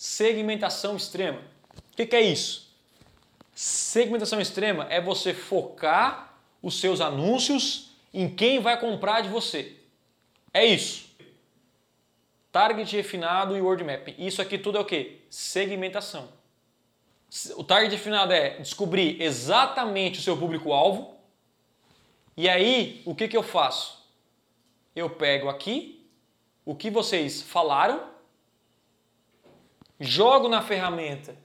segmentação extrema. O que, que é isso? Segmentação extrema é você focar os seus anúncios em quem vai comprar de você. É isso. Target refinado e word mapping. Isso aqui tudo é o que? Segmentação. O target refinado é descobrir exatamente o seu público-alvo. E aí, o que, que eu faço? Eu pego aqui o que vocês falaram, jogo na ferramenta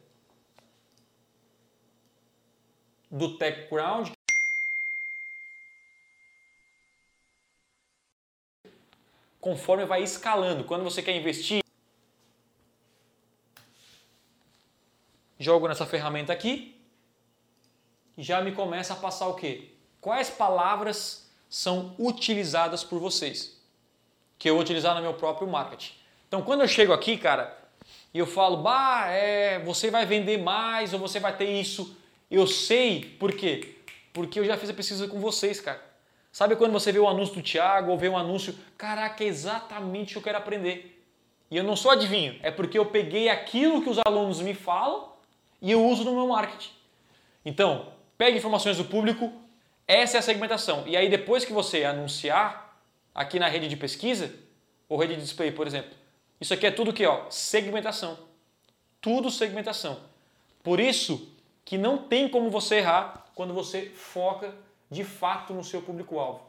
do TechCrowd, conforme vai escalando. Quando você quer investir, jogo nessa ferramenta aqui, já me começa a passar o quê? Quais palavras são utilizadas por vocês? Que eu vou utilizar no meu próprio marketing. Então, quando eu chego aqui, cara, e eu falo, bah, é, você vai vender mais ou você vai ter isso, eu sei por quê? Porque eu já fiz a pesquisa com vocês, cara. Sabe quando você vê o anúncio do Thiago ou vê um anúncio, caraca, é exatamente o que eu quero aprender. E eu não sou adivinho, é porque eu peguei aquilo que os alunos me falam e eu uso no meu marketing. Então, pegue informações do público, essa é a segmentação. E aí depois que você anunciar aqui na rede de pesquisa, ou rede de display, por exemplo, isso aqui é tudo que ó, segmentação. Tudo segmentação. Por isso que não tem como você errar quando você foca de fato no seu público-alvo.